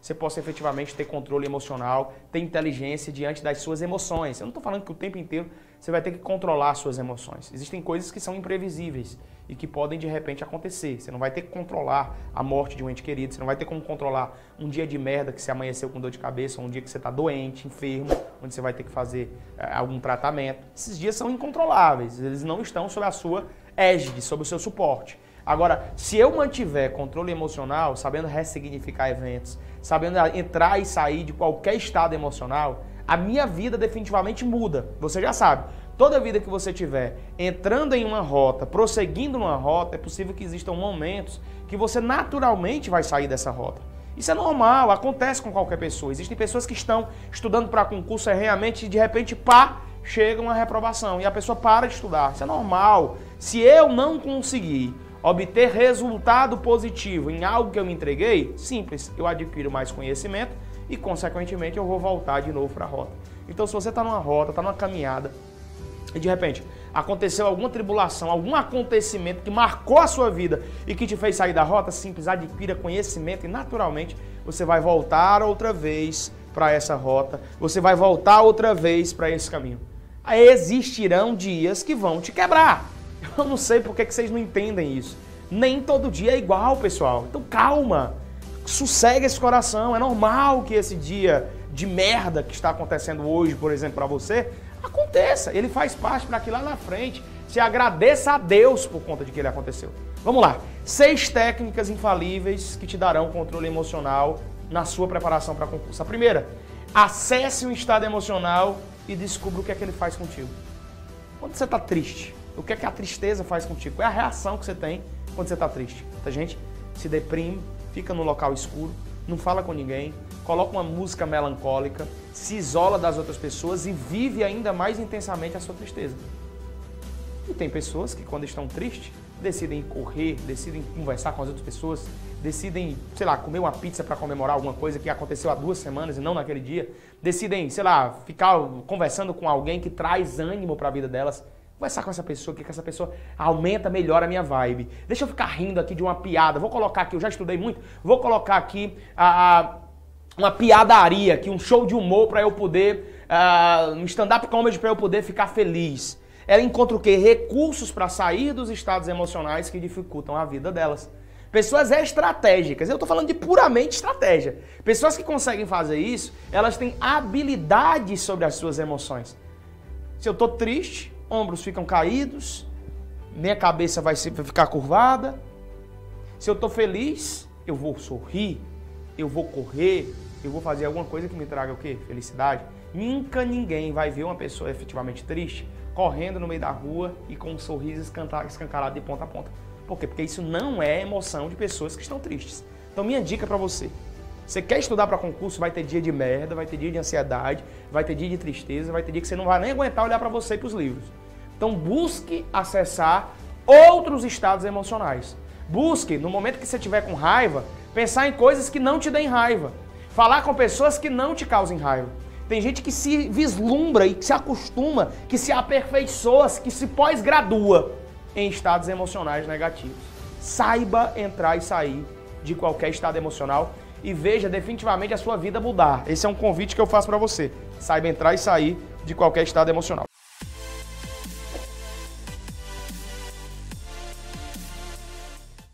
você possa efetivamente ter controle emocional, ter inteligência diante das suas emoções. Eu não estou falando que o tempo inteiro você vai ter que controlar suas emoções. Existem coisas que são imprevisíveis e que podem de repente acontecer. Você não vai ter que controlar a morte de um ente querido, você não vai ter como controlar um dia de merda que você amanheceu com dor de cabeça, ou um dia que você está doente, enfermo, onde você vai ter que fazer é, algum tratamento. Esses dias são incontroláveis, eles não estão sob a sua égide, sob o seu suporte. Agora, se eu mantiver controle emocional, sabendo ressignificar eventos, sabendo entrar e sair de qualquer estado emocional, a minha vida definitivamente muda. Você já sabe. Toda vida que você tiver entrando em uma rota, prosseguindo numa rota, é possível que existam momentos que você naturalmente vai sair dessa rota. Isso é normal, acontece com qualquer pessoa. Existem pessoas que estão estudando para concurso erreamente e de repente, pá, chega uma reprovação e a pessoa para de estudar. Isso é normal. Se eu não conseguir obter resultado positivo em algo que eu me entreguei, simples, eu adquiro mais conhecimento e, consequentemente, eu vou voltar de novo para a rota. Então, se você está numa rota, está numa caminhada e de repente aconteceu alguma tribulação, algum acontecimento que marcou a sua vida e que te fez sair da rota, simples, adquira conhecimento e naturalmente você vai voltar outra vez para essa rota, você vai voltar outra vez para esse caminho. Existirão dias que vão te quebrar. Eu não sei por que vocês não entendem isso. Nem todo dia é igual, pessoal. Então calma sossegue esse coração. É normal que esse dia de merda que está acontecendo hoje, por exemplo, para você, aconteça. Ele faz parte para que lá na frente se agradeça a Deus por conta de que ele aconteceu. Vamos lá. Seis técnicas infalíveis que te darão controle emocional na sua preparação para concurso. A primeira, acesse um estado emocional e descubra o que é que ele faz contigo. Quando você está triste, o que é que a tristeza faz contigo? Qual é a reação que você tem quando você está triste? Muita gente se deprime, fica no local escuro, não fala com ninguém, coloca uma música melancólica, se isola das outras pessoas e vive ainda mais intensamente a sua tristeza. E tem pessoas que, quando estão tristes, decidem correr, decidem conversar com as outras pessoas, decidem, sei lá, comer uma pizza para comemorar alguma coisa que aconteceu há duas semanas e não naquele dia, decidem, sei lá, ficar conversando com alguém que traz ânimo para a vida delas conversar com essa pessoa, que essa pessoa aumenta, melhora a minha vibe. Deixa eu ficar rindo aqui de uma piada. Vou colocar aqui, eu já estudei muito, vou colocar aqui a, a uma piadaria, aqui, um show de humor para eu poder, uh, um stand-up comedy para eu poder ficar feliz. Ela encontra o quê? Recursos para sair dos estados emocionais que dificultam a vida delas. Pessoas estratégicas. Eu estou falando de puramente estratégia. Pessoas que conseguem fazer isso, elas têm habilidades sobre as suas emoções. Se eu estou triste, ombros ficam caídos, minha cabeça vai ficar curvada. Se eu estou feliz, eu vou sorrir, eu vou correr, eu vou fazer alguma coisa que me traga o quê? Felicidade. Nunca ninguém vai ver uma pessoa efetivamente triste correndo no meio da rua e com um sorriso escancarado de ponta a ponta. Por quê? Porque isso não é emoção de pessoas que estão tristes. Então, minha dica para você: você quer estudar para concurso, vai ter dia de merda, vai ter dia de ansiedade, vai ter dia de tristeza, vai ter dia que você não vai nem aguentar olhar para você e para os livros. Então busque acessar outros estados emocionais. Busque, no momento que você estiver com raiva, pensar em coisas que não te deem raiva. Falar com pessoas que não te causem raiva. Tem gente que se vislumbra e que se acostuma, que se aperfeiçoa, que se pós-gradua em estados emocionais negativos. Saiba entrar e sair de qualquer estado emocional e veja definitivamente a sua vida mudar. Esse é um convite que eu faço para você. Saiba entrar e sair de qualquer estado emocional.